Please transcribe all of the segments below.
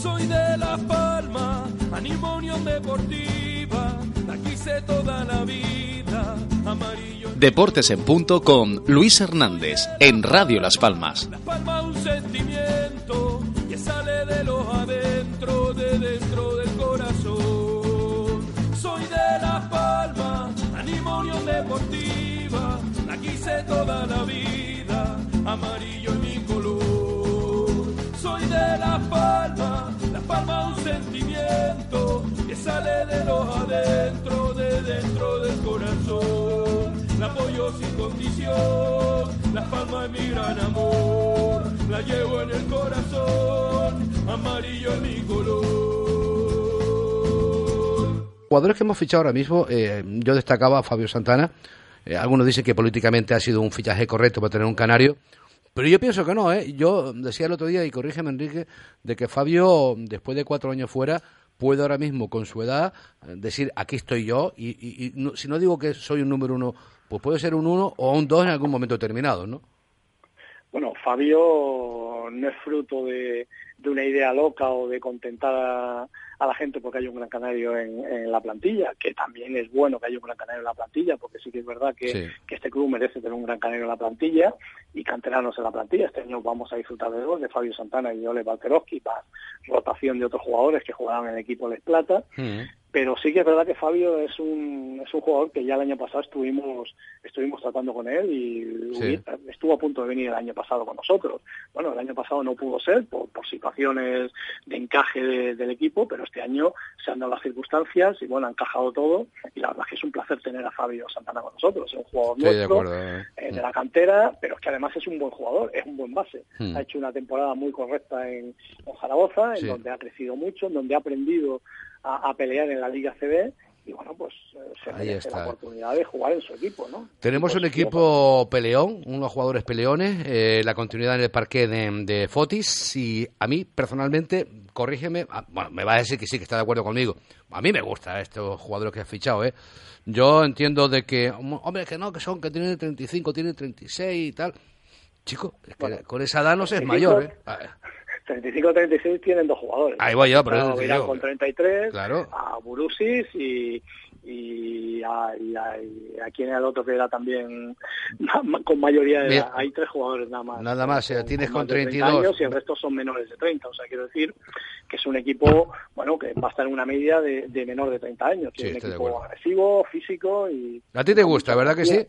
Soy de La Palma, animo Unión Deportiva, la quise toda la vida, amarillo. Deportes en punto con Luis Hernández en Radio Las Palmas. La Palma un sentimiento que sale de los sale de los adentro, de dentro del corazón. La apoyo sin condición, La Palma es mi gran amor, la llevo en el corazón, amarillo es mi color. Jugadores que hemos fichado ahora mismo, eh, yo destacaba a Fabio Santana. Eh, algunos dicen que políticamente ha sido un fichaje correcto para tener un canario. Pero yo pienso que no, ¿eh? Yo decía el otro día, y corrígeme Enrique, de que Fabio, después de cuatro años fuera, puede ahora mismo, con su edad, eh, decir, aquí estoy yo, y, y- no- si no digo que soy un número uno, pues puede ser un uno o un dos en algún momento determinado, ¿no? Bueno, Fabio no es fruto de, de una idea loca o de contentar a, a la gente porque hay un gran canario en, en la plantilla, que también es bueno que haya un gran canario en la plantilla, porque sí que es verdad que, Sí. que este club merece tener un gran canario en la plantilla y canteranos en la plantilla. Este año vamos a disfrutar de dos, de Fabio Santana y Ole Balterovski, más rotación de otros jugadores que jugaban en el equipo Les Plata. Pero sí que es verdad que Fabio es un, es un jugador que ya el año pasado estuvimos estuvimos tratando con él y Sí. estuvo a punto de venir el año pasado con nosotros. Bueno, el año pasado no pudo ser por, por situaciones de encaje de- del equipo, pero este año se han dado las circunstancias y bueno, ha encajado todo y la verdad es que es un placer tener a Fabio Santana con nosotros. Es un jugador de nuestro, acuerdo. eh. eh, de la cantera, pero es que además es un buen jugador, es un buen base. Hmm. Ha hecho una temporada muy correcta en, en Zaragoza, en Sí. donde ha crecido mucho, en donde ha aprendido a, a pelear en la Liga CB y bueno, pues eh, se merece la oportunidad de jugar en su equipo, ¿no? Tenemos Pues, un equipo peleón, unos jugadores peleones, eh, la continuidad en el parque de, de Fotis y a mí personalmente, corrígeme, ah, bueno, me va a decir que sí, que está de acuerdo conmigo. A mí me gustan estos jugadores que has fichado, ¿eh? Yo entiendo de que, hombre, que no, que son, que tienen 35, tienen 36 y tal. Chico, es que Bueno, con esa edad no se es 35, mayor, ¿eh? Ah, 35-36 tienen dos jugadores. Ahí voy yo, pero A eso te digo. con 33, Claro. a Burusis y, y, a, y, a, y a quién era el otro que era también con mayoría de edad. Hay tres jugadores nada más. nada más, eh, tienes con 30 32. años y el resto son menores de 30. O sea, quiero decir que es un equipo, bueno, que va a estar en una media de, de menor de 30 años. Que Sí, es un equipo agresivo, físico y... ¿A ti te gusta, verdad que sí?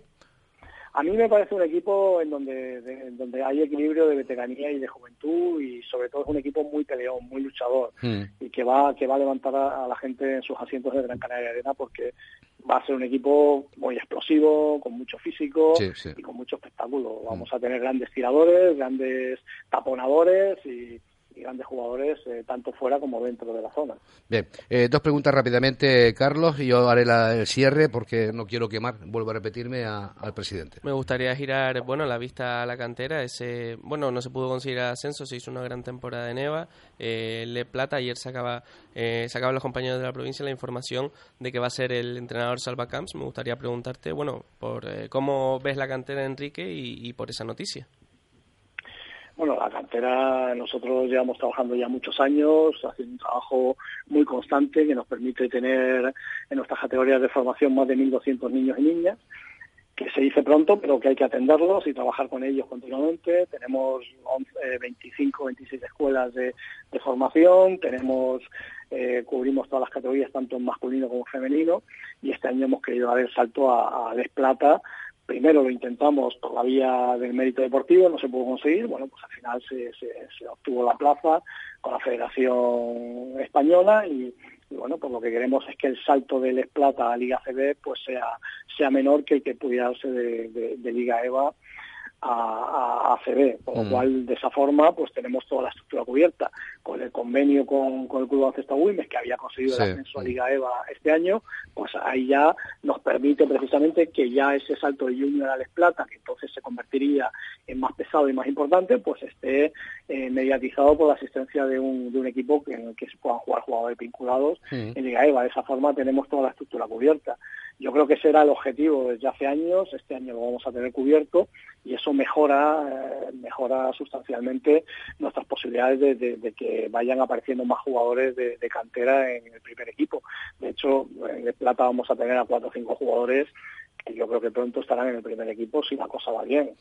A mí me parece un equipo en donde, de- en donde hay equilibrio de veteranía y de juventud y sobre todo es un equipo muy peleón, muy luchador Hmm. y que va que va a levantar a, a la gente en sus asientos de Gran Canaria Arena porque va a ser un equipo muy explosivo, con mucho físico Sí, sí. y con mucho espectáculo. Vamos a tener grandes tiradores, grandes taponadores y, y grandes jugadores eh, tanto fuera como dentro de la zona. Bien, eh, dos preguntas rápidamente, Carlos, y yo haré la- el cierre porque no quiero quemar, vuelvo a repetirme, a- al presidente. Me gustaría girar, bueno, la vista a la cantera. Ese, bueno, no se pudo conseguir ascenso, se hizo una gran temporada de Neva. Eh, Le Plata, ayer sacaba, eh, sacaban los compañeros de la provincia la información de que va a ser el entrenador Salva Camps. Me gustaría preguntarte, bueno, por eh, cómo ves la cantera Enrique y, y por esa noticia. Bueno, la cantera, nosotros llevamos trabajando ya muchos años, haciendo un trabajo muy constante que nos permite tener en nuestras categorías de formación más de 1.200 niños y niñas. que se dice pronto, pero que hay que atenderlos y trabajar con ellos continuamente. Tenemos 25, 26 escuelas de, formación, tenemos eh, cubrimos todas las categorías, tanto en masculino como femenino, y este año hemos querido dar el salto a, a Desplata. Primero lo intentamos por la vía del mérito deportivo, no se pudo conseguir, bueno, pues al final se, obtuvo la plaza con la Federación Española y, bueno, pues lo que queremos es que el salto del Esplata a Liga CB pues sea, sea menor que el que pudiera darse de Liga EVA a, a, CB, por lo mm. cual de esa forma pues tenemos toda la estructura cubierta con el convenio con, con el Club Baloncesto Wilmes que había conseguido el ascenso a Liga EVA este año, pues ahí ya nos permite precisamente que ya ese salto de Junior a Les Plata, que entonces se convertiría en más pesado y más importante, pues esté eh, mediatizado por la asistencia de un, de un equipo que, en el que se puedan jugar jugadores vinculados mm. en Liga EVA. De esa forma tenemos toda la estructura cubierta. Yo creo que ese era el objetivo desde hace años, este año lo vamos a tener cubierto y eso mejora, eh, mejora sustancialmente nuestras posibilidades de, que vayan apareciendo más jugadores de, cantera en el primer equipo. De hecho, en el Plata vamos a tener a cuatro o cinco jugadores que yo creo que pronto estarán en el primer equipo si la cosa va bien.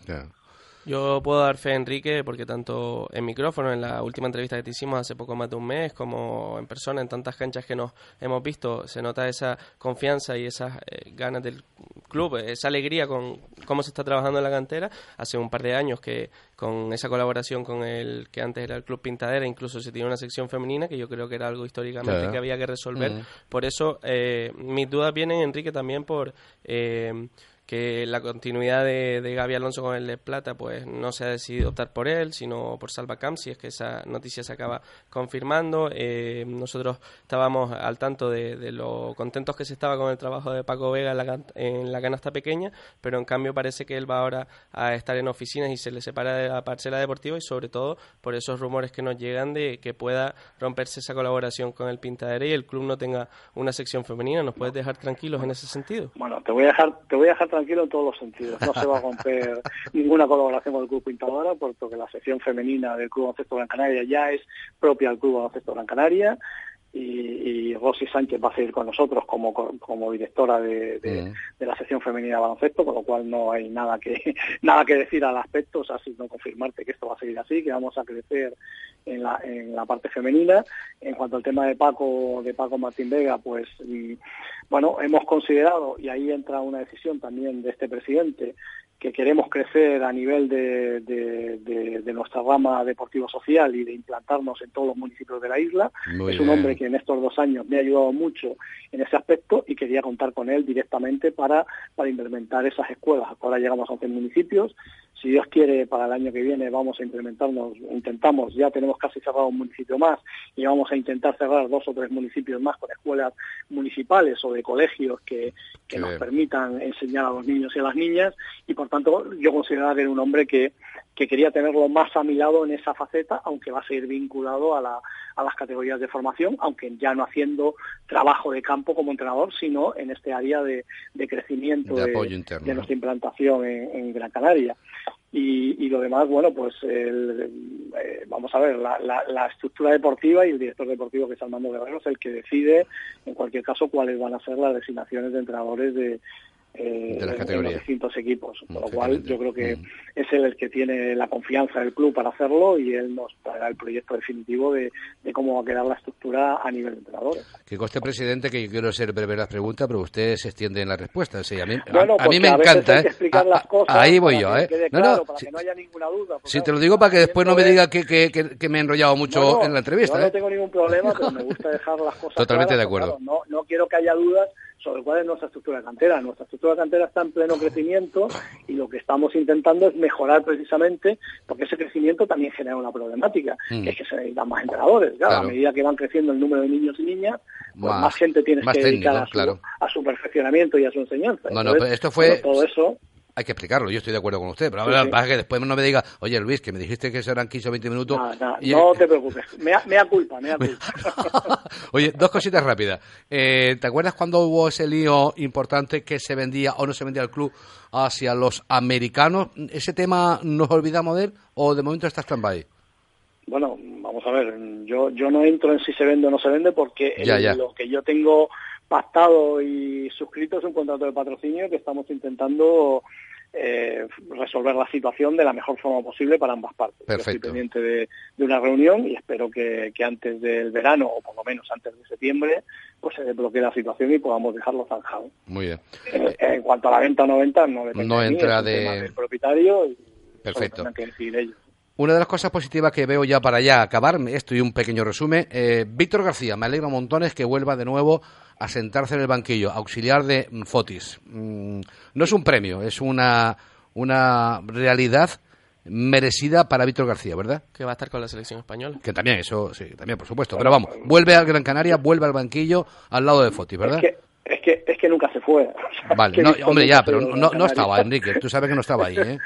Yo puedo dar fe a Enrique porque tanto en micrófono, en la última entrevista que te hicimos hace poco más de un mes, como en persona, en tantas canchas que nos hemos visto, se nota esa confianza y esas eh, ganas del club, esa alegría con cómo se está trabajando en la cantera. Hace un par de años que con esa colaboración con el que antes era el Club Pintadera, incluso se tiene una sección femenina que yo creo que era algo históricamente que había que resolver. Mm. Por eso eh, mis dudas vienen, Enrique, también por... Eh, que la continuidad de, de Gaby Alonso con el de Plata pues no se ha decidido optar por él, sino por Salvacam, si es que esa noticia se acaba confirmando. Eh, nosotros estábamos al tanto de, lo contentos que se estaba con el trabajo de Paco Vega en la, canasta pequeña, pero en cambio parece que él va ahora a estar en oficinas y se le separa de la parcela deportiva y sobre todo por esos rumores que nos llegan de que pueda romperse esa colaboración con el Pintadera y el club no tenga una sección femenina. ¿Nos puedes dejar tranquilos en ese sentido? Bueno, te voy a dejar, te voy a dejar en todos los sentidos. No se va a romper ninguna colaboración con el Club Pintadora, porque la sección femenina del Club Baloncesto Gran Canaria ya es propia del Club Baloncesto Gran Canaria y, y Rosy Sánchez va a seguir con nosotros como, como directora de, de, la sección femenina de baloncesto, con lo cual no hay nada que nada que decir al aspecto, o sea, sino confirmarte que esto va a seguir así, que vamos a crecer en la, en la parte femenina. En cuanto al tema de Paco, de Paco Martín Vega, pues mm, bueno, hemos considerado, y ahí entra una decisión también de este presidente, que queremos crecer a nivel de, de, nuestra rama deportivo-social y de implantarnos en todos los municipios de la isla. es un hombre que en estos dos años me ha ayudado mucho en ese aspecto y quería contar con él directamente para, para implementar esas escuelas. Ahora llegamos a 11 municipios. Si Dios quiere, para el año que viene vamos a implementarnos, intentamos, ya tenemos casi cerrado un municipio más y vamos a intentar cerrar dos o tres municipios más con escuelas municipales o de colegios que, que nos permitan enseñar a los niños y a las niñas y por tanto yo consideraba que era un hombre que, que quería tenerlo más a mi lado en esa faceta, aunque va a seguir vinculado a, la, a las categorías de formación, aunque ya no haciendo trabajo de campo como entrenador, sino en este área de, de crecimiento de, de, nuestra implantación en, Gran Canaria. Y, y, lo demás, bueno, pues el, eh, vamos a ver, la, la, la, estructura deportiva y el director deportivo que es Armando Guerrero es el que decide, en cualquier caso, cuáles van a ser las designaciones de entrenadores de, eh, de las categorías. los distintos equipos, con lo cual yo creo que mm. es él el que tiene la confianza del club para hacerlo y él nos dará el proyecto definitivo de, cómo va a quedar la estructura a nivel de entrenadores. Que coste, presidente, que yo quiero ser breve en las preguntas, pero usted se extiende en la respuesta. a mí, a, mí me encanta. ¿eh? ahí voy yo. ¿eh? No, no, para que no haya ninguna duda. Si te lo digo para que después no me diga que, que, que, me he enrollado mucho en la entrevista. Yo no ¿eh? tengo ningún problema, pero me gusta dejar las cosas Totalmente de acuerdo. no, no quiero que haya dudas sobre cuál es nuestra estructura de cantera. Nuestra estructura de cantera está en pleno crecimiento y lo que estamos intentando es mejorar precisamente, porque ese crecimiento también genera una problemática, que es que se necesitan más entrenadores. A medida que van creciendo el número de niños y niñas, pues más, gente tienes que dedicar a, su, perfeccionamiento y a su enseñanza. Bueno, esto fue... todo eso hay que explicarlo, yo estoy de acuerdo con usted, pero sí, sí. que después no me diga, oye Luis, que me dijiste que serán 15 o 20 minutos. No, te preocupes, me da culpa, me da culpa. oye, dos cositas rápidas. Eh, ¿Te acuerdas cuando hubo ese lío importante que se vendía o no se vendía el club hacia los americanos? ¿Ese tema nos olvidamos de él o de momento está stand-by? Bueno, vamos a ver, yo, yo no entro en si se vende o no se vende porque lo que yo tengo pactado y suscrito es un contrato de patrocinio que estamos intentando eh, resolver la situación de la mejor forma posible para ambas partes. Perfecto. estoy pendiente de, una reunión y espero que, antes del verano, o por lo menos antes de septiembre, pues se desbloquee la situación y podamos dejarlo zanjado. Muy bien. Eh, en cuanto a la venta o no venta, no mí, entra de... del propietario y Perfecto. que decidir ellos. Una de las cosas positivas que veo ya para ya acabar, esto y un pequeño resumen, eh, Víctor García, me alegro montones que vuelva de nuevo a sentarse en el banquillo, auxiliar de Fotis. Mm, no es un premio, es una una realidad merecida para Víctor García, ¿verdad? Que va a estar con la selección española. Que también, eso, sí, también, por supuesto. Pero vamos, vuelve al Gran Canaria, vuelve al banquillo al lado de Foti, ¿verdad? Es que, es que, es que nunca se fue. vale, no, hombre, ya, pero no, no estaba, Enrique, tú sabes que no estaba ahí, ¿eh?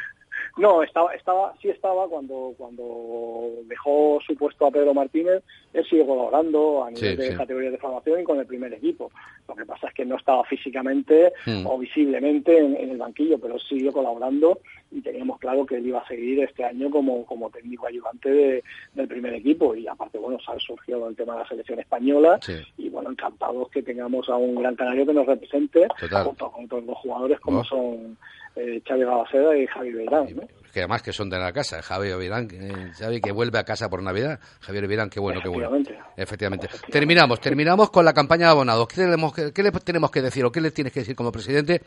No, estaba, estaba, sí estaba cuando, cuando dejó su puesto a Pedro Martínez, él sigue colaborando a nivel de categorías de formación y con el primer equipo. Lo que pasa es que no estaba físicamente hmm. o visiblemente en, el banquillo, pero siguió colaborando y teníamos claro que él iba a seguir este año como, como técnico ayudante del primer equipo. Y aparte, bueno, ha surgido el tema de la selección española y bueno, encantados que tengamos a un gran canario que nos represente junto con todos los jugadores como oh. son eh, Xavi y Javi Beirán. Que además que son de la casa, Javi Beirán, Xavi que vuelve a casa por Navidad. Javier Beirán, qué bueno, qué bueno. Efectivamente. Terminamos, terminamos con la campaña de abonados. ¿Qué, tenemos, qué le tenemos que decir o qué le tienes que decir como presidente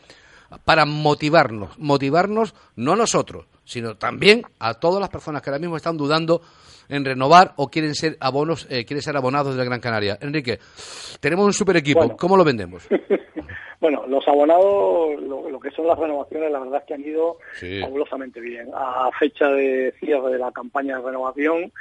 para motivarnos? Motivarnos no a nosotros, sino también a todas las personas que ahora mismo están dudando en renovar o quieren ser abonos, eh, quieren ser abonados de la Gran Canaria. Enrique, tenemos un super equipo, ¿cómo lo vendemos? Bueno, los abonados, lo, que son las renovaciones, la verdad es que han ido fabulosamente bien. A fecha de cierre de la campaña de renovación,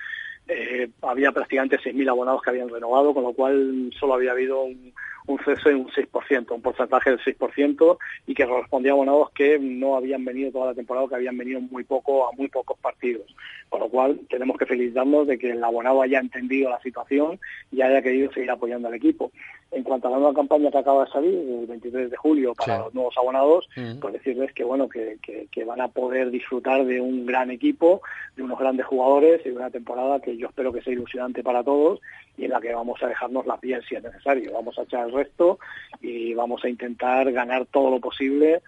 eh, había prácticamente 6.000 abonados que habían renovado, con lo cual solo había habido un, un cese de un 6%, un porcentaje del 6%, y que correspondía a abonados que no habían venido toda la temporada, que habían venido muy poco a muy pocos partidos. Con lo cual tenemos que felicitarnos de que el abonado haya entendido la situación y haya querido seguir apoyando al equipo. En cuanto a la nueva campaña que acaba de salir, el 23 de julio, para los nuevos abonados, pues decirles que bueno que, que, van a poder disfrutar de un gran equipo, de unos grandes jugadores y de una temporada que yo espero que sea ilusionante para todos y en la que vamos a dejarnos la piel si es necesario. Vamos a echar el resto y vamos a intentar ganar todo lo posible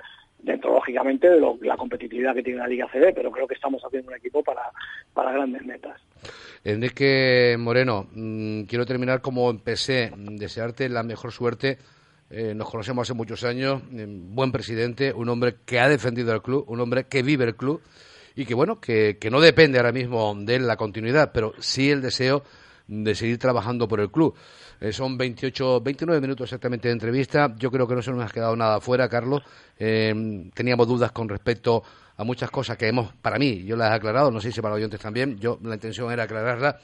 dentro lógicamente de la competitividad que tiene la Liga CB, pero creo que estamos haciendo un equipo para, para grandes metas. Enrique Moreno, mm, quiero terminar como empecé, desearte la mejor suerte. Eh, nos conocemos hace muchos años, eh, buen presidente, un hombre que ha defendido el club, un hombre que vive el club y que bueno, que, que no depende ahora mismo de la continuidad, pero sí el deseo de seguir trabajando por el club. Eh, son 28, 29 minutos exactamente de entrevista. Yo creo que no se nos ha quedado nada fuera, Carlos. Eh, teníamos dudas con respecto a muchas cosas que hemos, para mí, yo las he aclarado, no sé si para los oyentes también, yo la intención era aclararla.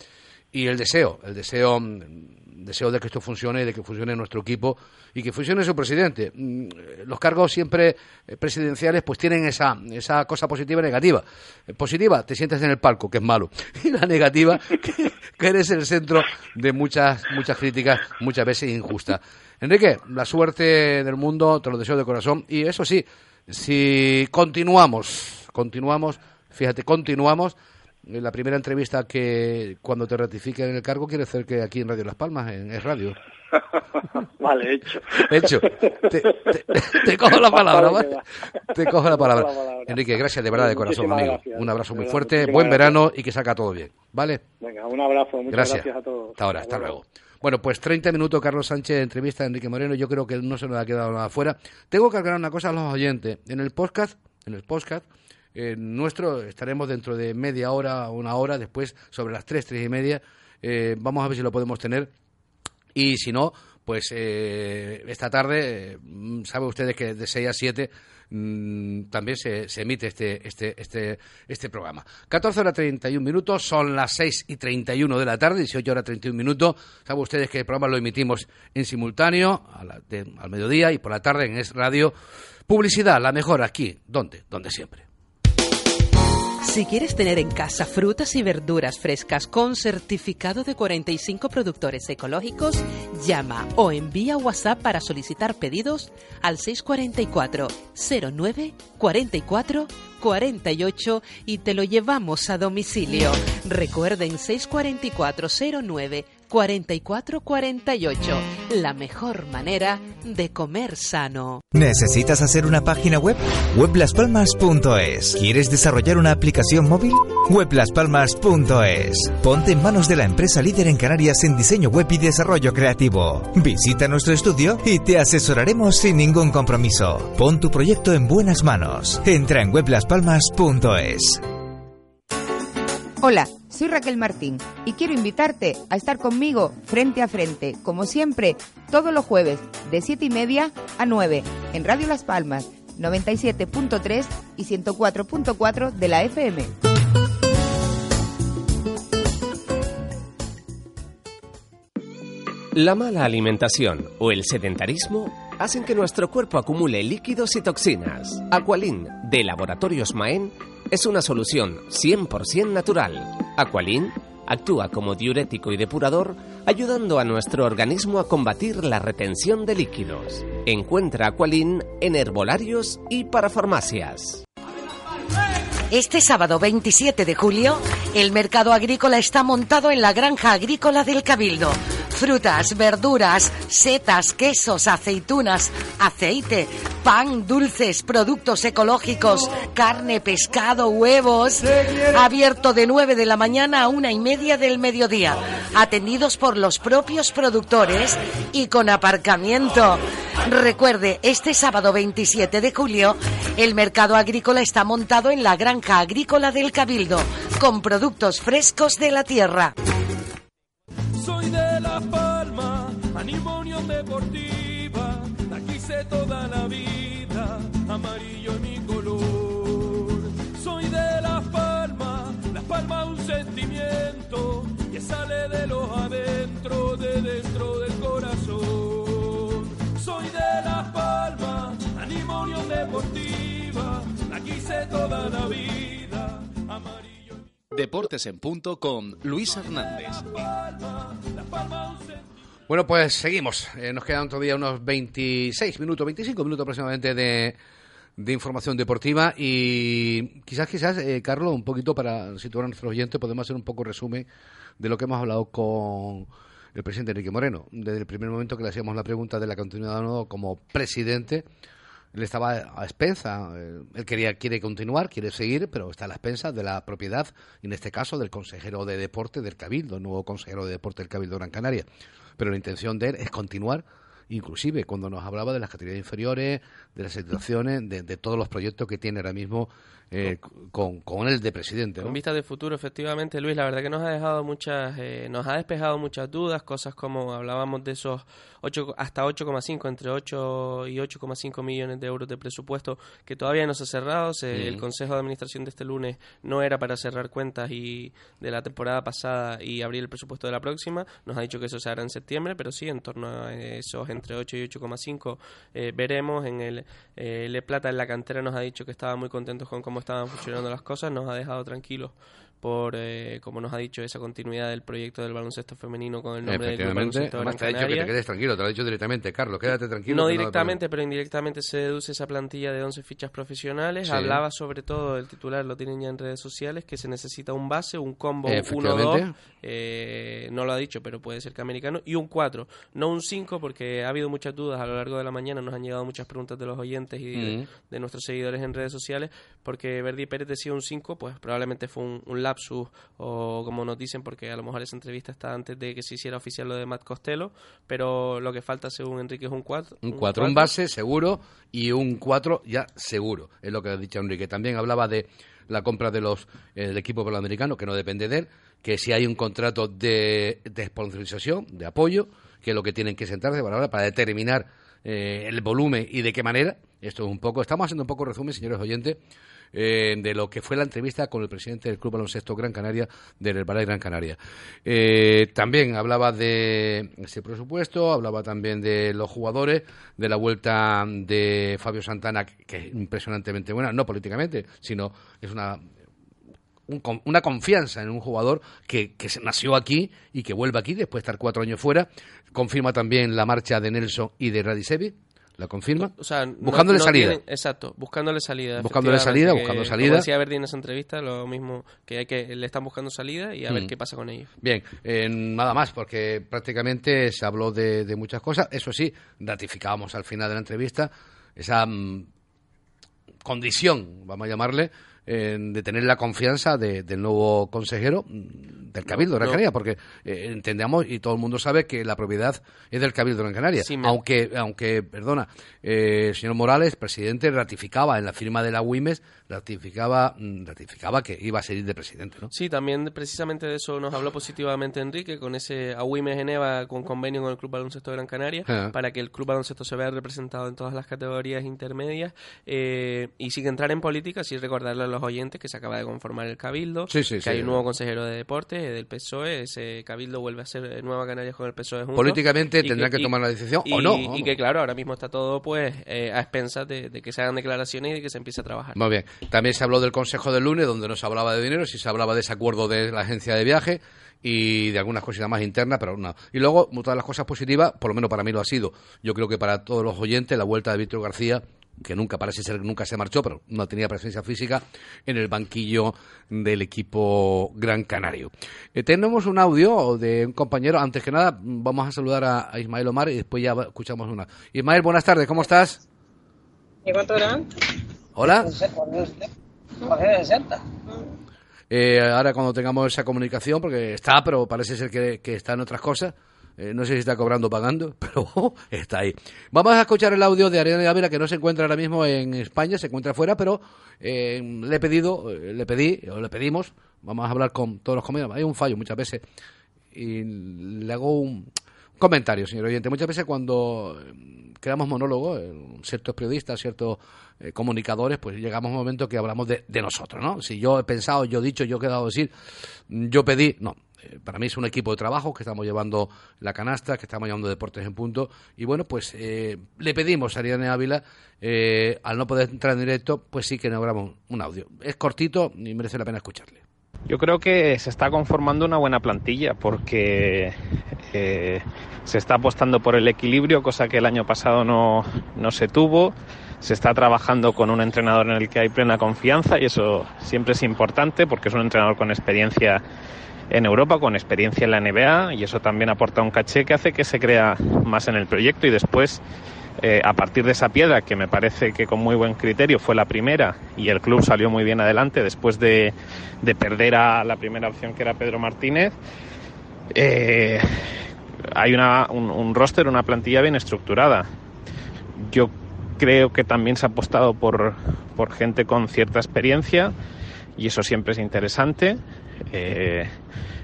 Y el deseo, el deseo deseo de que esto funcione, de que funcione nuestro equipo y que funcione su presidente. Mm, los cargos siempre eh, presidenciales pues tienen esa, esa cosa positiva y negativa. Eh, positiva, te sientes en el palco, que es malo. Y la negativa, que, eres el centro de muchas, muchas críticas, muchas veces injustas. Enrique, la suerte del mundo, te lo deseo de corazón. Y eso sí, si continuamos, continuamos, fíjate, continuamos la primera entrevista que cuando te ratifiquen en el cargo quiere hacer que aquí en Radio Las Palmas, en Es Radio. vale, hecho. Hecho. Te, cojo la palabra, ¿vale? Te cojo la palabra. Enrique, gracias de verdad de corazón, amigo. Un abrazo muy fuerte, buen verano y que saca todo bien, ¿vale? Venga, un abrazo, muchas gracias, a todos. Hasta ahora, hasta, luego. Bueno, pues 30 minutos, Carlos Sánchez, entrevista a Enrique Moreno. Yo creo que no se nos ha quedado nada fuera. Tengo que aclarar una cosa a los oyentes. En el podcast, en el podcast, eh, nuestro estaremos dentro de media hora, una hora, después sobre las tres, tres y media. Eh, vamos a ver si lo podemos tener. Y si no, pues eh, esta tarde, mm, sabe ustedes que de 6 a 7 mm, también se, emite este, este, este, este programa. 14 horas 31 minutos, son las 6 y 31 de la tarde, 18 horas 31 minutos. Saben ustedes que el programa lo emitimos en simultáneo al mediodía y por la tarde en Es Radio. Publicidad, la mejor aquí. ¿Dónde? Donde siempre. Si quieres tener en casa frutas y verduras frescas con certificado de 45 productores ecológicos, llama o envía WhatsApp para solicitar pedidos al 644 09 44 48 y te lo llevamos a domicilio. Recuerden 644 09 4448. La mejor manera de comer sano. ¿Necesitas hacer una página web? Weblaspalmas.es. ¿Quieres desarrollar una aplicación móvil? Weblaspalmas.es. Ponte en manos de la empresa líder en Canarias en diseño web y desarrollo creativo. Visita nuestro estudio y te asesoraremos sin ningún compromiso. Pon tu proyecto en buenas manos. Entra en weblaspalmas.es. Hola, soy Raquel Martín y quiero invitarte a estar conmigo frente a frente, como siempre, todos los jueves, de 7 y media a 9, en Radio Las Palmas, 97.3 y 104.4 de la FM. La mala alimentación o el sedentarismo hacen que nuestro cuerpo acumule líquidos y toxinas. Aqualin, de Laboratorios Maen, es una solución 100% natural. Aqualin actúa como diurético y depurador, ayudando a nuestro organismo a combatir la retención de líquidos. Encuentra Aqualin en herbolarios y para farmacias. Este sábado 27 de julio, el mercado agrícola está montado en la granja agrícola del Cabildo. Frutas, verduras, setas, quesos, aceitunas, aceite, pan, dulces, productos ecológicos, carne, pescado, huevos. Abierto de 9 de la mañana a una y media del mediodía. Atendidos por los propios productores y con aparcamiento. Recuerde, este sábado 27 de julio, el mercado agrícola está montado en la granja agrícola del Cabildo, con productos frescos de la tierra. Soy de La Palma, Animonium Deportiva, la quise toda la vida, amarillo es mi color. Soy de La Palma, La Palma un sentimiento que sale de los adentro, de dentro del corazón. Soy de La Palma, Animonium Deportiva, la quise toda la vida. Deportes en punto con Luis Hernández. Bueno, pues seguimos. Eh, nos quedan todavía unos 26 minutos, 25 minutos aproximadamente de, de información deportiva y quizás, quizás, eh, Carlos, un poquito para situar a nuestros oyentes, podemos hacer un poco resumen de lo que hemos hablado con el presidente Enrique Moreno. Desde el primer momento que le hacíamos la pregunta de la continuidad o no como presidente, él estaba a expensa, eh, él quería, quiere continuar, quiere seguir, pero está a la expensa de la propiedad, en este caso del consejero de deporte del Cabildo, nuevo consejero de deporte del Cabildo Gran Canaria. Pero la intención de él es continuar, inclusive cuando nos hablaba de las categorías inferiores, de las situaciones, de, de todos los proyectos que tiene ahora mismo eh, con, con él de presidente. ¿no? Con vista de futuro, efectivamente, Luis, la verdad que nos ha dejado muchas, eh, nos ha despejado muchas dudas, cosas como hablábamos de esos 8, hasta 8,5, entre 8 y 8,5 millones de euros de presupuesto que todavía no se ha cerrado. Se- Mm. El Consejo de Administración de este lunes no era para cerrar cuentas y de la temporada pasada y abrir el presupuesto de la próxima. Nos ha dicho que eso se hará en septiembre, pero sí, en torno a esos entre 8 y 8,5 eh, veremos. En el eh, Le Plata en la cantera nos ha dicho que estaba muy contentos con cómo estaban funcionando las cosas, nos ha dejado tranquilos por, eh, como nos ha dicho, esa continuidad del proyecto del baloncesto femenino con el nombre del Baloncesto además te ha dicho que te quedes tranquilo, te lo ha dicho directamente, Carlos, quédate tranquilo. No directamente, pero indirectamente se deduce esa plantilla de 11 fichas profesionales. Sí. Hablaba sobre todo, el titular lo tienen ya en redes sociales, que se necesita un base, un combo Efectivamente. 1-2, eh, no lo ha dicho, pero puede ser que americano, y un 4, no un 5, porque ha habido muchas dudas a lo largo de la mañana, nos han llegado muchas preguntas de los oyentes y de, Mm. de nuestros seguidores en redes sociales, porque Verdi Pérez decía un 5, pues probablemente fue un, un lapsus, o como nos dicen, porque a lo mejor esa entrevista está antes de que se hiciera oficial lo de Matt Costello, pero lo que falta según Enrique es un 4. Un 4, un base seguro y un 4 ya seguro, es lo que ha dicho Enrique. También hablaba de la compra de los eh, del equipo panamericano, que no depende de él, que si hay un contrato de, de sponsorización, de apoyo, que es lo que tienen que sentarse para, ahora, para determinar eh, el volumen y de qué manera. Esto es un poco, estamos haciendo un poco resumen, señores oyentes, eh, de lo que fue la entrevista con el presidente del Club Baloncesto Gran Canaria, del Herbalife Gran Canaria. Eh, también hablaba de ese presupuesto, hablaba también de los jugadores, de la vuelta de Fabio Santana, que es impresionantemente buena, no políticamente, sino es una una confianza en un jugador que, que nació aquí y que vuelve aquí después de estar cuatro años fuera. Confirma también la marcha de Nelson y de Radicevi, ¿La confirma? O sea, buscándole salida. exacto, buscándole salida. Buscándole salida, buscando salida. Como decía Verdi en esa entrevista, lo mismo que hay que le están buscando salida y a ver mm. qué pasa con ellos. Bien, nada más, porque prácticamente se habló de, de, muchas cosas. Eso sí, ratificábamos al final de la entrevista esa mm, condición, vamos a llamarle, de tener la confianza del nuevo consejero mm, del Cabildo de Gran Canaria, porque eh, entendemos y todo el mundo sabe que la propiedad es del Cabildo de Gran Canaria. aunque, aunque, perdona, eh, el señor Morales, presidente, ratificaba en la firma de la WIMES ratificaba, mm, ratificaba que iba a seguir de presidente, ¿no? Sí, también precisamente de eso nos habló positivamente Enrique con ese AUIME Geneva con convenio con el Club Baloncesto de Gran Canaria ah. para que el Club Baloncesto se vea representado en todas las categorías intermedias eh, y sin entrar en política, sí recordarle a los oyentes que se acaba de conformar el Cabildo, que hay un nuevo consejero de deportes del PSOE, ese Cabildo vuelve a ser Nueva Canarias con el PSOE juntos. Políticamente tendrán que, tomar la decisión o no. Y que claro, ahora mismo está todo pues eh, a expensas de, de, que se hagan declaraciones y de que se empiece a trabajar. Muy bien. También se habló del Consejo del lunes, donde no se hablaba de dinero, sí se hablaba de ese acuerdo de la agencia de viaje y de algunas cositas más internas, pero no. Y luego, todas las cosas positivas, por lo menos para mí lo ha sido. Yo creo que para todos los oyentes, la vuelta de Víctor García que nunca parece ser nunca se marchó, pero no tenía presencia física en el banquillo del equipo Gran Canario. Eh, tenemos un audio de un compañero. Antes que nada, vamos a saludar a, Ismael Omar y después ya escuchamos una. Ismael, buenas tardes, ¿cómo estás? ¿Y cuánto eran? Hola. Eh, ahora cuando tengamos esa comunicación, porque está, pero parece ser que, está en otras cosas. Eh, no sé si está cobrando o pagando, pero está ahí. Vamos a escuchar el audio de Ariana de Ávila, que no se encuentra ahora mismo en España, se encuentra afuera, pero eh, le he pedido, le pedí, o le pedimos, vamos a hablar con todos los comentarios. Hay un fallo muchas veces. Y le hago un comentario, señor oyente. Muchas veces cuando creamos monólogos, ciertos periodistas, ciertos eh, comunicadores, pues llegamos a un momento que hablamos de, nosotros, ¿no? Si yo he pensado, yo he dicho, yo he quedado a decir, yo pedí, no. Eh, para mí es un equipo de trabajo que estamos llevando la canasta, que estamos llevando deportes en punto. Y bueno, pues eh, le pedimos a Ariane Ávila, al no poder entrar en directo, pues sí que nos grabamos un audio. Es cortito y merece la pena escucharle. Yo creo que se está conformando una buena plantilla porque se está apostando por el equilibrio, cosa que el año pasado no, no se tuvo se está trabajando con un entrenador en el que hay plena confianza y eso siempre es importante porque es un entrenador con experiencia en Europa, con experiencia en la NBA y eso también aporta un caché que hace que se crea más en el proyecto y después eh, a partir de esa piedra que me parece que con muy buen criterio fue la primera y el club salió muy bien adelante después de, perder a la primera opción que era Pedro Martínez eh, hay una, un, un roster, una plantilla bien estructurada yo creo que también se ha apostado por, por gente con cierta experiencia y eso siempre es interesante. Eh,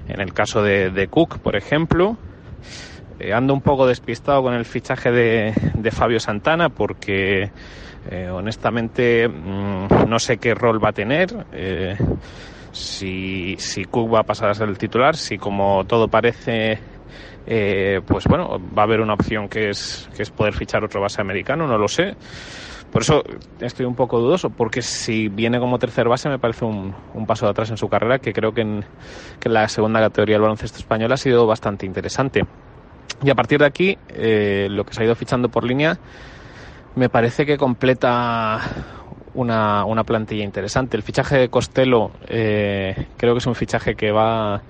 en el caso de, Cook, por ejemplo, eh, ando un poco despistado con el fichaje de, Fabio Santana porque eh, honestamente mm, no sé qué rol va a tener. si, si Cook va a pasar a ser el titular, si como todo parece pues bueno, va a haber una opción que es, que es poder fichar otro base americano, no lo sé. Por eso estoy un poco dudoso, porque si viene como tercer base me parece un, paso de atrás en su carrera, que creo que en, la segunda categoría del baloncesto español ha sido bastante interesante. Y a partir de aquí, eh, lo que se ha ido fichando por línea me parece que completa una, una plantilla interesante. El fichaje de Costello eh, creo que es un fichaje que va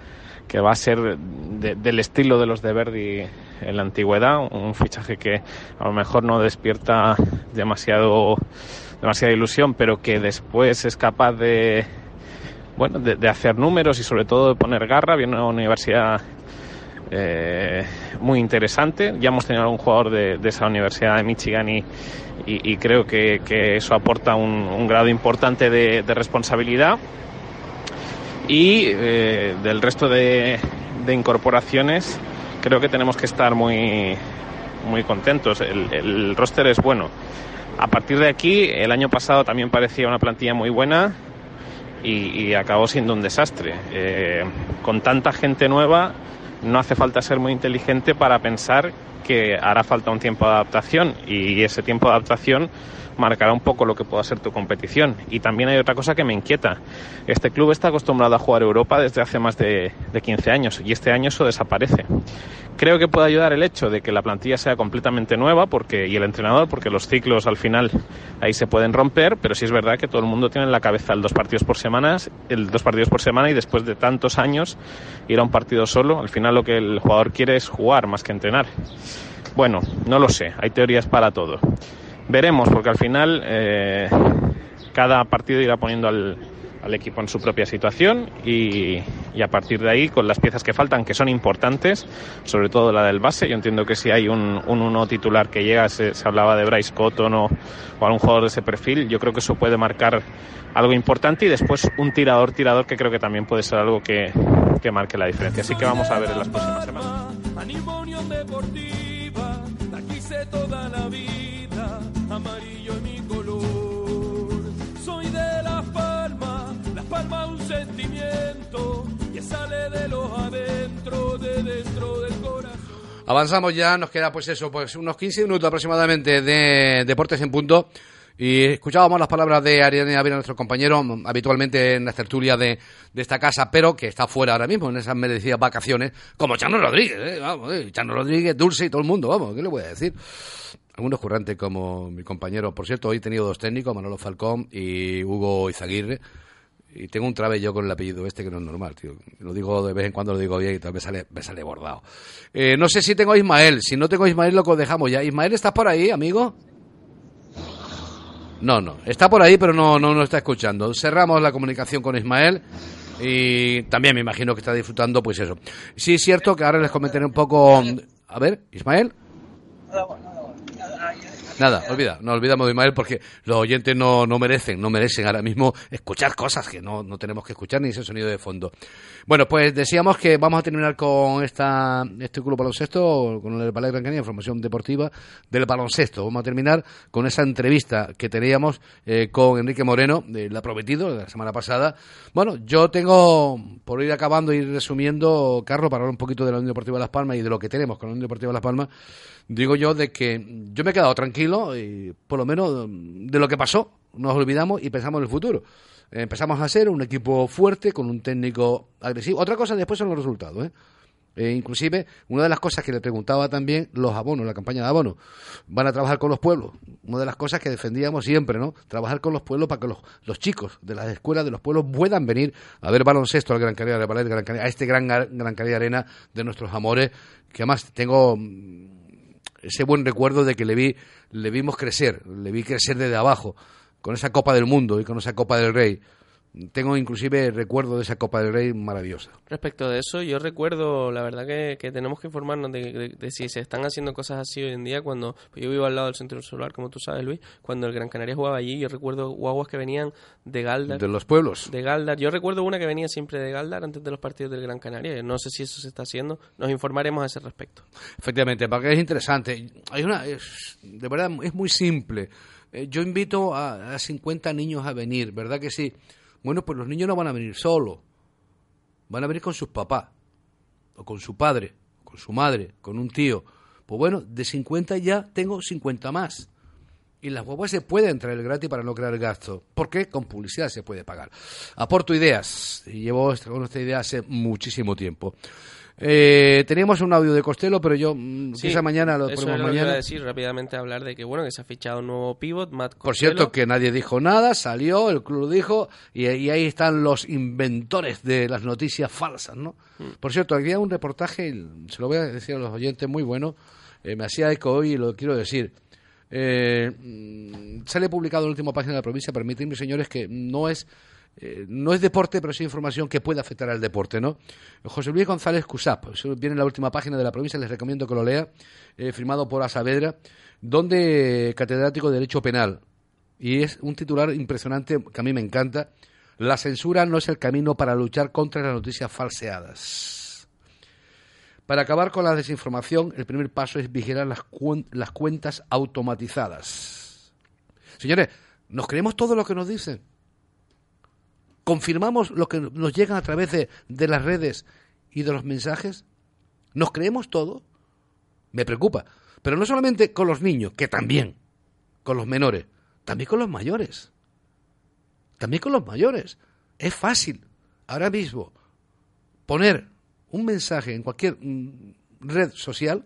que va a ser del estilo de los de Verdi en la antigüedad, un fichaje que a lo mejor no despierta demasiado demasiada ilusión, pero que después es capaz de bueno de, hacer números y sobre todo de poner garra. Viene una universidad eh, muy interesante. Ya hemos tenido algún jugador de, esa universidad de Michigan y, y, creo que, que, eso aporta un, grado importante de, de responsabilidad y eh, del resto de, incorporaciones creo que tenemos que estar muy, muy contentos. El, roster es bueno. A partir de aquí, el año pasado también parecía una plantilla muy buena y, acabó siendo un desastre. Eh, con tanta gente nueva, no hace falta ser muy inteligente para pensar que hará falta un tiempo de adaptación y ese tiempo de adaptación marcará un poco lo que pueda ser tu competición. Y también hay otra cosa que me inquieta. Este club está acostumbrado a jugar Europa desde hace más de, de 15 años y este año eso desaparece. Creo que puede ayudar el hecho de que la plantilla sea completamente nueva porque, y el entrenador, porque los ciclos al final ahí se pueden romper, pero sí es verdad que todo el mundo tiene en la cabeza el dos partidos por semana, el dos partidos por semana y después de tantos años ir a un partido solo, al final lo que el jugador quiere es jugar más que entrenar. Bueno, no lo sé, hay teorías para todo. Veremos, porque al final eh, cada partido irá poniendo al, al equipo en su propia situación y, y, a partir de ahí con las piezas que faltan que son importantes sobre todo la del base. Yo entiendo que si hay un, un uno titular que llega se, se hablaba de Bryce Cotton o, o, algún jugador de ese perfil yo creo que eso puede marcar algo importante y después un tirador tirador que creo que también puede ser algo que, que marque la diferencia. Así que vamos a ver en las próximas semanas amarillo es mi color. Soy de Las Palmas, Las Palmas un sentimiento que sale de los adentro, de dentro del corazón. Avanzamos ya, nos queda pues eso, pues unos 15 minutos aproximadamente de Deportes en Punto. Y escuchábamos las palabras de Ariane Ávila, nuestro compañero, habitualmente en la tertulia de, de, esta casa, pero que está fuera ahora mismo, en esas merecidas vacaciones, como Chano Rodríguez, ¿eh? vamos, ¿eh? Chano Rodríguez, Dulce y todo el mundo, vamos, ¿qué le voy a decir? Algunos currantes como mi compañero, por cierto, hoy he tenido dos técnicos, Manolo Falcón y Hugo Izaguirre, y tengo un trabe yo con el apellido este que no es normal, tío. Lo digo de vez en cuando, lo digo bien y tal vez sale, me sale bordado. Eh, no sé si tengo a Ismael, si no tengo a Ismael lo dejamos ya. Ismael, ¿estás por ahí, amigo? No, no, está por ahí, pero no, no nos está escuchando. Cerramos la comunicación con Ismael y también me imagino que está disfrutando, pues eso. Sí, es cierto que ahora les comentaré un poco. A ver, Ismael. Nada, olvida, no olvidamos de Ismael porque los oyentes no, no merecen, no merecen ahora mismo escuchar cosas que no, no tenemos que escuchar ni ese sonido de fondo. Bueno, pues decíamos que vamos a terminar con esta, este club baloncesto, con el Ballet Gran Canaria, información deportiva del baloncesto. Vamos a terminar con esa entrevista que teníamos eh, con Enrique Moreno, de La Prometido, de la semana pasada. Bueno, yo tengo, por ir acabando y ir resumiendo, Carlos, para hablar un poquito de la Unión Deportiva de Las Palmas y de lo que tenemos con la Unión Deportiva de Las Palmas, digo yo de que yo me he quedado tranquilo y por lo menos de lo que pasó nos olvidamos y pensamos en el futuro. Empezamos a ser un equipo fuerte con un técnico agresivo. Otra cosa después son los resultados. ¿eh? Eh, inclusive, una de las cosas que le preguntaba también los abonos, la campaña de abonos, van a trabajar con los pueblos. Una de las cosas que defendíamos siempre, ¿no? Trabajar con los pueblos para que los, los chicos de las escuelas de los pueblos puedan venir a ver baloncesto al Gran Canaria, Gran Canaria, a este Gran, Gran Canaria Arena de nuestros amores, que además tengo ese buen recuerdo de que le vi, le vimos crecer, le vi crecer desde abajo, con esa Copa del Mundo y con esa Copa del Rey. Tengo inclusive recuerdo de esa Copa del Rey maravillosa. Respecto de eso, yo recuerdo, la verdad que, que tenemos que informarnos de, de, de, si se están haciendo cosas así hoy en día. Cuando pues yo vivo al lado del centro solar, como tú sabes, Luis, cuando el Gran Canaria jugaba allí, yo recuerdo guaguas que venían de Galdar. De los pueblos. De Galdar. Yo recuerdo una que venía siempre de Galdar antes de los partidos del Gran Canaria. No sé si eso se está haciendo. Nos informaremos a ese respecto. Efectivamente, porque es interesante. Hay una, es, de verdad, es muy simple. Eh, yo invito a, a 50 niños a venir, ¿verdad que sí? Bueno, pues los niños no van a venir solos, van a venir con sus papás, o con su padre, con su madre, con un tío. Pues bueno, de 50 ya tengo 50 más. Y las guaguas se pueden traer gratis para no crear gasto. porque Con publicidad se puede pagar. Aporto ideas. Y llevo con esta idea hace muchísimo tiempo. Eh, teníamos un audio de Costello, pero yo mm, Sí, quizá mañana lo ponemos es lo que mañana. a decir rápidamente hablar de que bueno que se ha fichado un nuevo pivot, Matt Por Costello. cierto, que nadie dijo nada, salió, el club lo dijo, y, y ahí están los inventores de las noticias falsas, ¿no? Mm. Por cierto, había un reportaje, se lo voy a decir a los oyentes, muy bueno, eh, me hacía eco hoy y lo quiero decir. Eh, mm, sale publicado en la última página de la provincia, permitidme, señores, que no es eh, no es deporte, pero sí información que puede afectar al deporte, ¿no? José Luis González Cusap, viene en la última página de la provincia, les recomiendo que lo lea, eh, firmado por Asavedra, donde catedrático de Derecho Penal, y es un titular impresionante que a mí me encanta, la censura no es el camino para luchar contra las noticias falseadas. Para acabar con la desinformación, el primer paso es vigilar las, las cuentas automatizadas. Señores, ¿nos creemos todo lo que nos dicen? ¿Confirmamos lo que nos llega a través de, de las redes y de los mensajes? ¿Nos creemos todo? me preocupa. Pero no solamente con los niños, que también, con los menores, también con los mayores. También con los mayores. Es fácil ahora mismo poner un mensaje en cualquier mm, red social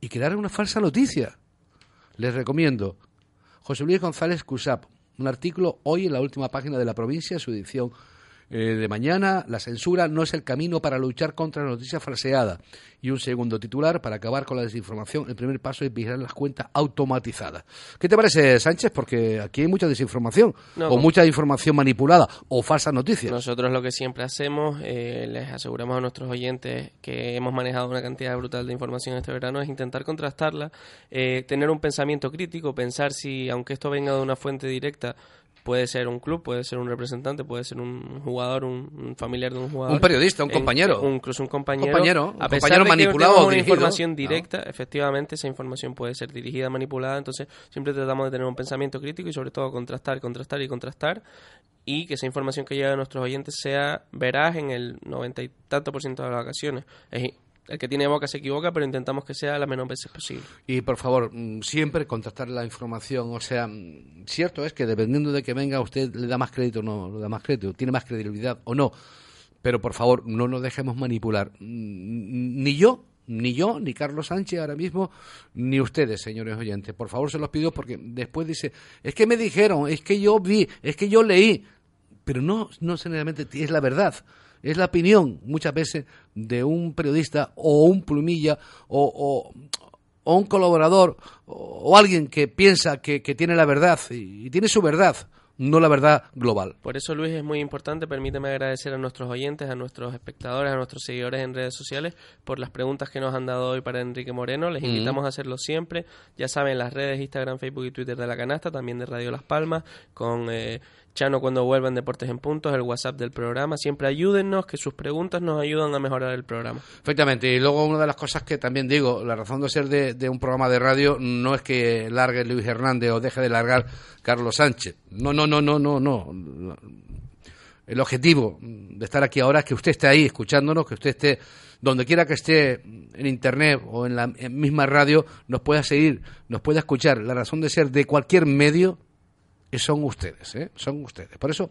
y crear una falsa noticia. Les recomiendo José Luis González Cusap, un artículo hoy en la última página de la provincia, su edición eh, de mañana, la censura no es el camino para luchar contra la noticia falseada. Y un segundo titular, para acabar con la desinformación, el primer paso es vigilar las cuentas automatizadas. ¿Qué te parece, Sánchez? Porque aquí hay mucha desinformación, o mucha información manipulada, o falsas noticias. Nosotros lo que siempre hacemos, eh, les aseguramos a nuestros oyentes que hemos manejado una cantidad brutal de información este verano, es intentar contrastarla, eh, tener un pensamiento crítico, pensar si, aunque esto venga de una fuente directa, Puede ser un club, puede ser un representante, puede ser un jugador, un, familiar de un jugador. Un periodista, un compañero. incluso un compañero. compañero a pesar compañero de manipulado que una información directa, efectivamente esa información puede ser dirigida, manipulada. Entonces siempre tratamos de tener un pensamiento crítico y sobre todo contrastar, contrastar y contrastar y que esa información que llega a nuestros oyentes sea veraz en el noventa y tanto por ciento de las ocasiones. Es el que tiene boca se equivoca, pero intentamos que sea la menos veces posible. Y por favor, mm, siempre contrastar la información. O sea, mm, cierto es que dependiendo de que venga, usted le da más crédito o no, le da más crédito, tiene más credibilidad o no. Pero por favor, no nos dejemos manipular. Mm, ni yo, ni yo, ni Carlos Sánchez ahora mismo, ni ustedes, señores oyentes. Por favor, se los pido porque después dice, es que me dijeron, es que yo vi, es que yo leí. Pero no, no necesariamente es la verdad es la opinión muchas veces de un periodista o un plumilla o, un colaborador o, alguien que piensa que, tiene la verdad y, tiene su verdad no la verdad global. Por eso, Luis, es muy importante, permíteme agradecer a nuestros oyentes, a nuestros espectadores, a nuestros seguidores en redes sociales por las preguntas que nos han dado hoy para Enrique Moreno. Les invitamos a hacerlo siempre. Ya saben, las redes Instagram, Facebook y Twitter de La Canasta, también de Radio Las Palmas, con... Eh, Chano cuando vuelvan Deportes en Puntos, el WhatsApp del programa. Siempre ayúdennos, que sus preguntas nos ayudan a mejorar el programa. Efectivamente, y luego una de las cosas que también digo, la razón de ser de, un programa de radio no es que largue Luis Hernández o deje de largar Carlos Sánchez. No, no, no, no, no, no. El objetivo de estar aquí ahora es que usted esté ahí escuchándonos, que usted esté donde quiera que esté en internet o en la misma radio, nos pueda seguir, nos pueda escuchar. La razón de ser de cualquier medio son ustedes, ¿eh? son ustedes. Por eso,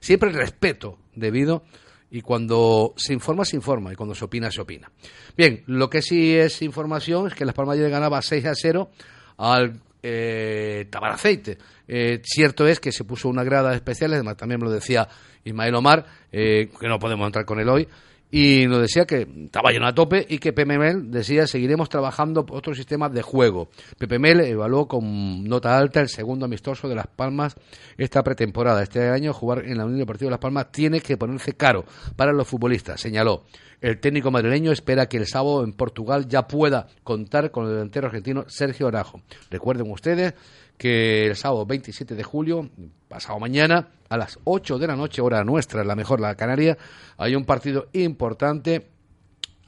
siempre el respeto debido y cuando se informa, se informa y cuando se opina, se opina. Bien, lo que sí es información es que Las Palmas ayer ganaba 6 a 0 al eh, Tabaraceite. Eh, cierto es que se puso una grada especial, además también me lo decía Ismael Omar, eh, que no podemos entrar con él hoy, y nos decía que estaba lleno a tope y que PMML decía seguiremos trabajando otros sistemas de juego. PPML evaluó con nota alta el segundo amistoso de Las Palmas esta pretemporada. Este año jugar en la Unión Deportiva de Las Palmas tiene que ponerse caro para los futbolistas, señaló. El técnico madrileño espera que el sábado en Portugal ya pueda contar con el delantero argentino Sergio Arajo. Recuerden ustedes que el sábado 27 de julio, pasado mañana, a las 8 de la noche, hora nuestra, la mejor, la Canaria, hay un partido importante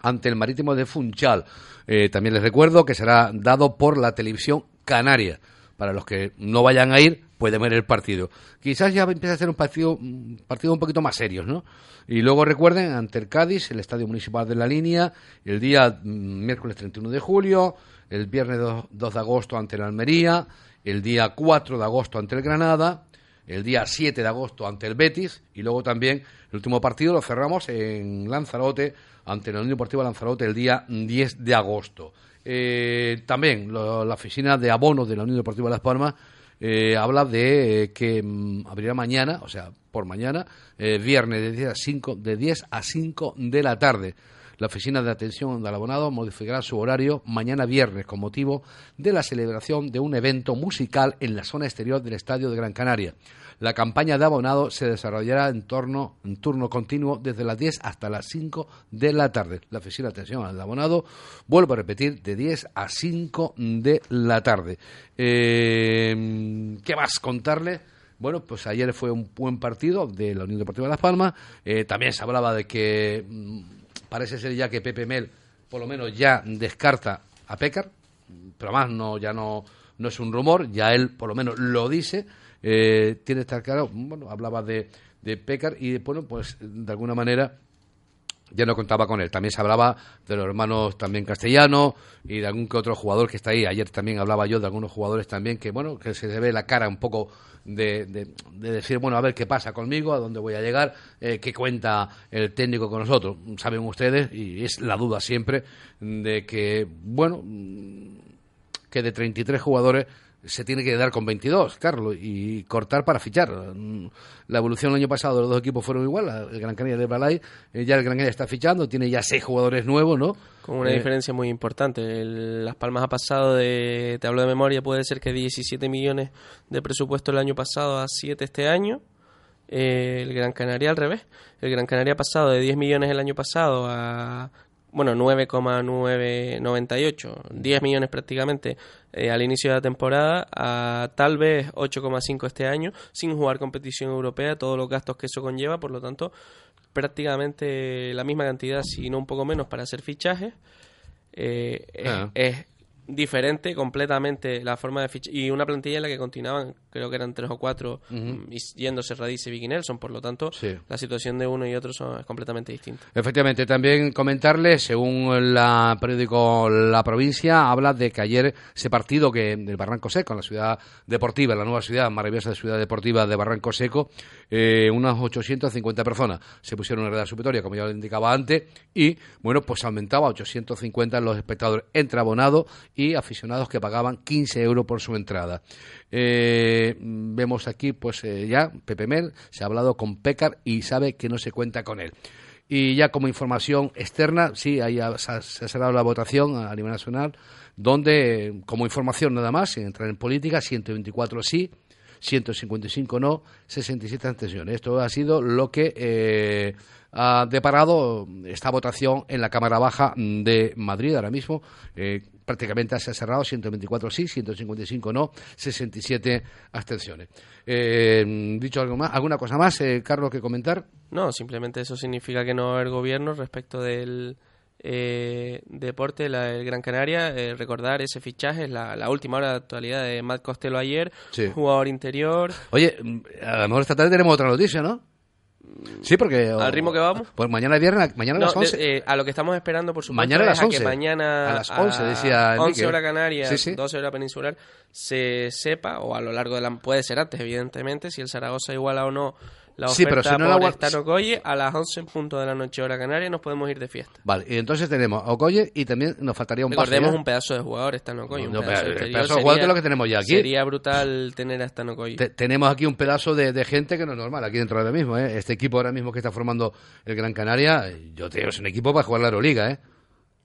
ante el Marítimo de Funchal. Eh, también les recuerdo que será dado por la televisión canaria. Para los que no vayan a ir, pueden ver el partido. Quizás ya empiece a ser un partido, un partido un poquito más serio, ¿no? Y luego recuerden, ante el Cádiz, el Estadio Municipal de la Línea, el día mm, miércoles 31 de julio, el viernes 2 de agosto ante la Almería, el día 4 de agosto ante el Granada, el día 7 de agosto ante el Betis y luego también el último partido lo cerramos en Lanzarote ante la Unión Deportiva Lanzarote el día 10 de agosto. Eh, también la oficina de abonos de la Unión Deportiva Las Palmas eh, habla de eh, que mm, abrirá mañana, o sea, por mañana, viernes de 10 a 5, de 10 a 5 de la tarde. La Oficina de Atención del Abonado modificará su horario mañana viernes con motivo de la celebración de un evento musical en la zona exterior del Estadio de Gran Canaria. La campaña de abonado se desarrollará en, torno, en turno continuo desde las 10 hasta las 5 de la tarde. La oficina de atención al abonado, vuelvo a repetir, de 10 a 5 de la tarde. Eh, ¿Qué más contarle? Bueno, pues ayer fue un buen partido de la Unión Deportiva de Las Palmas. Eh, también se hablaba de que mm, Parece ser ya que Pepe Mel, por lo menos, ya descarta a Pécar, pero más no, ya no, no es un rumor, ya él por lo menos lo dice. Eh, tiene que estar claro, bueno, hablaba de, de Pécar y bueno, pues de alguna manera ya no contaba con él. También se hablaba de los hermanos también castellanos y de algún que otro jugador que está ahí. Ayer también hablaba yo de algunos jugadores también que, bueno, que se ve la cara un poco de, de, decir, bueno, a ver qué pasa conmigo, a dónde voy a llegar, eh, qué cuenta el técnico con nosotros. Saben ustedes, y es la duda siempre, de que, bueno, que de 33 jugadores se tiene que dar con 22, Carlos, y cortar para fichar. La evolución el año pasado de los dos equipos fueron igual. El Gran Canaria de Balay, eh, ya el Gran Canaria está fichando, tiene ya seis jugadores nuevos, ¿no? Con una Eh, diferencia muy importante. El- Las Palmas ha pasado de, te hablo de memoria, puede ser que 17 millones de presupuesto el año pasado a 7 este año. Eh, el Gran Canaria al revés. El Gran Canaria ha pasado de 10 millones el año pasado a bueno, 9,998, 10 millones prácticamente eh, al inicio de la temporada, a tal vez 8,5 este año, sin jugar competición europea, todos los gastos que eso conlleva, por lo tanto, prácticamente la misma cantidad, si no un poco menos, para hacer fichajes. Eh, es- Ah. es, diferente completamente la forma de fichar y una plantilla en la que continuaban creo que eran tres o cuatro Ujú. mm, y yéndose Radice y Vicky Nelson por lo tanto la situación de uno y otro son, es completamente distinta Efectivamente, también comentarle, según la periódico La Provincia, habla de que ayer ese partido que del Barranco Seco, en la ciudad deportiva, la nueva ciudad maravillosa ciudad deportiva de Barranco Seco, eh, unas 850 personas se pusieron en edad superior, como ya lo indicaba antes, y bueno, pues aumentaba a 850 los espectadores entre abonados y aficionados que pagaban 15 euros por su entrada. Eh, vemos aquí, pues eh, ya, Pepe Mel se ha hablado con Pécar y sabe que no se cuenta con él. Y ya como información externa, sí, ahí ha, se ha cerrado la votación a nivel nacional, donde, eh, como información nada más, sin entrar en política, 124 sí, 155 no, 67 abstenciones. Esto ha sido lo que eh, ha deparado esta votación en la Cámara Baja de Madrid ahora mismo. Eh, prácticamente se ha cerrado 124 sí, 155 no, 67 abstenciones. Eh, dicho algo más, alguna cosa más, eh, Carlos, que comentar. no simplemente eso significa que no va a haber gobierno respecto del eh, deporte la, el Gran Canaria eh, recordar ese fichaje la, la última hora de actualidad de Matt Costello ayer Sí. jugador interior Oye, mm, a lo mejor esta tarde tenemos otra noticia, ¿no? Sí, porque... ¿Al ritmo que vamos? Pues mañana es viernes, mañana a las 11. de- eh, a lo que estamos esperando, por supuesto, Mañana a las es a 11. que mañana A las 11, decía 11 Enrique. hora canaria, Sí, sí. 12 hora peninsular, se sepa, o a lo largo de la... Puede ser antes, evidentemente, si el Zaragoza iguala o no la Sí, oferta pero si no la por gua- Stano Colle, a las 11 en punto de la noche hora canaria nos podemos ir de fiesta. Vale, y entonces tenemos a Okoye y también nos faltaría un. Recordemos un pedazo de jugador Stano Colle. un No, pedazo pero el pedazo de jugador es lo que tenemos ya aquí. Sería brutal tener a Stano Colle. Te- tenemos aquí un pedazo de, de gente que no es normal aquí dentro ahora mismo. ¿eh? Este equipo ahora mismo que está formando el Gran Canaria, yo te digo, es un equipo para jugar la Euroliga. ¿eh?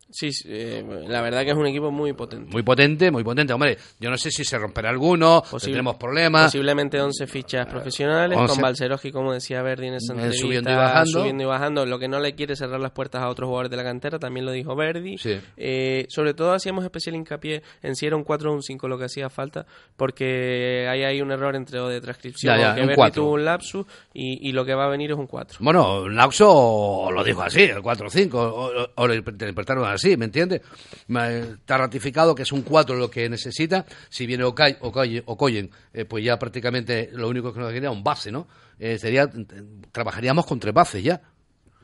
Sí, eh, la verdad que es un equipo muy potente. Muy potente, muy potente. Hombre, yo no sé si se romperá alguno, Posible- tendremos problemas. Posiblemente 11 fichas profesionales, 11. con Balceroski, como decía Verdi en esa Eh, entrevista, subiendo y bajando. subiendo y bajando, lo que no le quiere cerrar las puertas a otros jugadores de la cantera, también lo dijo Verdi. Sí. Eh, sobre todo hacíamos especial hincapié en si era un 4 o un 5 lo que hacía falta, porque ahí hay un error entre o de transcripción, Ya, ya, o que un Verdi 4. tuvo un lapsus y, y lo que va a venir es un 4. Bueno, Laxo lo dijo así, el 4-5, o, o- o lo interpretaron así, ¿me entiendes? Ma- Está ratificado que es un 4 lo que necesita. Si viene Okai- Okoye, Okoyen, eh, pues ya prácticamente lo único que nos quedaría un base, ¿no? Eh, sería, eh, trabajaríamos con tres bases ya.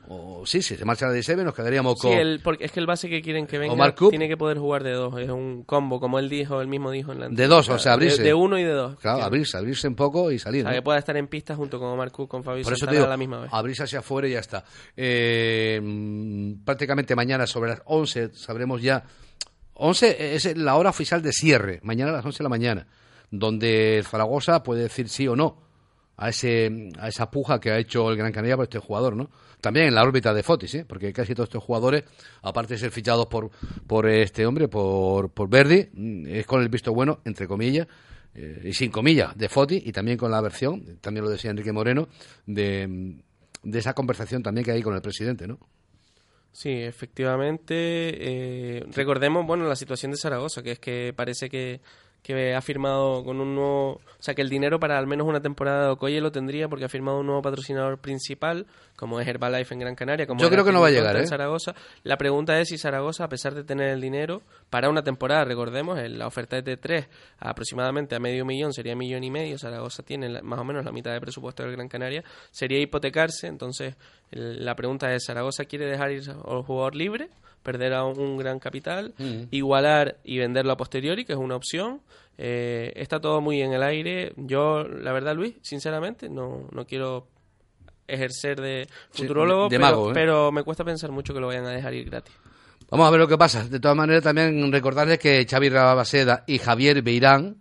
O sí, si se marcha la de Sebe nos quedaríamos Sí, con... el, porque es que el base que quieren que venga Omar Cook. tiene que poder jugar de dos, es un combo, como él dijo, él mismo dijo en la De dos, o sea, abrirse. De, de uno y de dos. Claro, Quiero. abrirse, abrirse un poco y O salir. sea, ¿no? que pueda estar en pista junto con Omar Cook, con Fabio Por eso te digo, a la misma vez. abrirse hacia afuera y ya está. Eh, mm, prácticamente mañana sobre las 11 sabremos ya. 11 es la hora oficial de cierre, mañana a las 11 de la mañana, donde Zaragoza puede decir sí o no a ese a esa puja que ha hecho el Gran Canaria por este jugador, ¿no? También en la órbita de Fotis, ¿eh? porque casi todos estos jugadores, aparte de ser fichados por por este hombre, por, por Verdi, mm, es con el visto bueno, entre comillas, eh, y sin comillas, de Foti, y también con la versión, también lo decía Enrique Moreno, de, de esa conversación también que hay con el presidente, ¿no? Sí, efectivamente. eh, recordemos, bueno, la situación de Zaragoza, que es que parece que, que ha firmado con un nuevo, o sea, que el dinero para al menos una temporada de Okoye lo tendría porque ha firmado un nuevo patrocinador principal, como es Herbalife en Gran Canaria, como Yo creo que no va a llegar, en ¿eh? Zaragoza. La pregunta es si Zaragoza, a pesar de tener el dinero para una temporada, recordemos, la oferta es de tres, aproximadamente a medio millón, sería millón y medio, Zaragoza tiene más o menos la mitad de presupuesto del Gran Canaria, sería hipotecarse, entonces la pregunta es, ¿Zaragoza quiere dejar ir al jugador libre? Perder a un, gran capital, Mm. igualar y venderlo a posteriori, que es una opción. Eh, está todo muy en el aire. Yo, la verdad, Luis, sinceramente, no, no quiero ejercer de Sí, futurólogo, de pero, mago, ¿eh? pero me cuesta pensar mucho que lo vayan a dejar ir gratis. Vamos a ver lo que pasa. De todas maneras, también recordarles que Xavi Rabaseda y Javier Beirán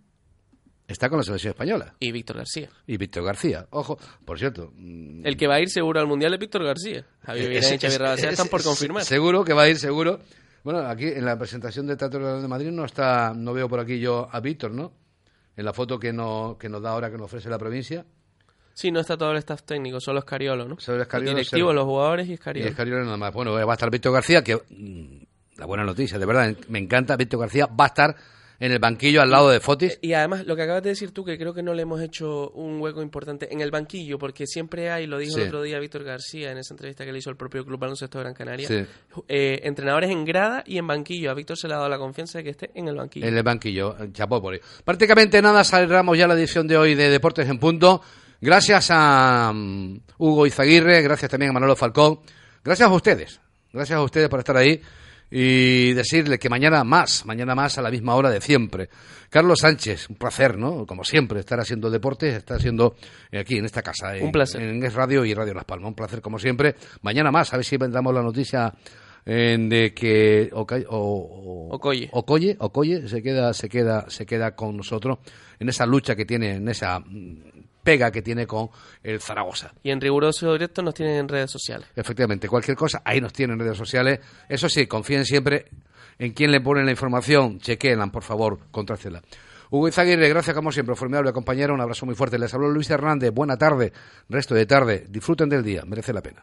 está con la selección española. Y Víctor García. Y Víctor García. Ojo, por cierto. mm, El que va a ir seguro al Mundial es Víctor García. Javier Beirán y es- Xavi es- Rabaseda es- están por confirmar. Seguro que va a ir, seguro. Bueno, aquí en la presentación de Teatro Real de Madrid no está, no veo por aquí yo a Víctor, ¿no? En la foto que, no, que nos da ahora, que nos ofrece la provincia. Sí, no está todo el staff técnico, solo Escariolo, ¿no? Solo Escariolo, directivos, Sergio. los jugadores y Y Escariolo. Escariolo nada más. Bueno, va a estar Víctor García, que mm, la buena noticia, de verdad, me encanta. Víctor García va a estar en el banquillo al lado de Fotis. Y además, lo que acabas de decir tú, que creo que no le hemos hecho un hueco importante en el banquillo, porque siempre hay, lo dijo Sí. el otro día Víctor García en esa entrevista que le hizo el propio Club Baloncesto de Gran Canaria, Sí. eh, entrenadores en grada y en banquillo. A Víctor se le ha dado la confianza de que esté en el banquillo. En el banquillo, chapó por ahí. Prácticamente nada, cerramos ya la edición de hoy de Deportes en Punto. Gracias a mm, Hugo Izaguirre, gracias también a Manolo Falcón. Gracias a ustedes, gracias a ustedes por estar ahí y decirle que mañana más, mañana más a la misma hora de siempre. Carlos Sánchez, un placer, ¿no? Como siempre, estar haciendo deportes, estar haciendo eh, aquí en esta casa. en- Un placer. En Es Radio y Radio Las Palmas. Un placer, como siempre. Mañana más, a ver si vendamos la noticia eh, de que Oca- o- o- Okoye. Okoye, Okoye se queda, se queda, se queda con nosotros en esa lucha que tiene, en esa mm, pega que tiene con el Zaragoza. Y en riguroso directo nos tienen en redes sociales. Efectivamente, cualquier cosa, ahí nos tienen en redes sociales. Eso sí, confíen siempre en quien le pone la información, chequeenla, por favor, contrácela. Hugo Izaguirre, gracias como siempre, formidable compañero, un abrazo muy fuerte. Les habló Luis Hernández, buena tarde, resto de tarde, disfruten del día, merece la pena.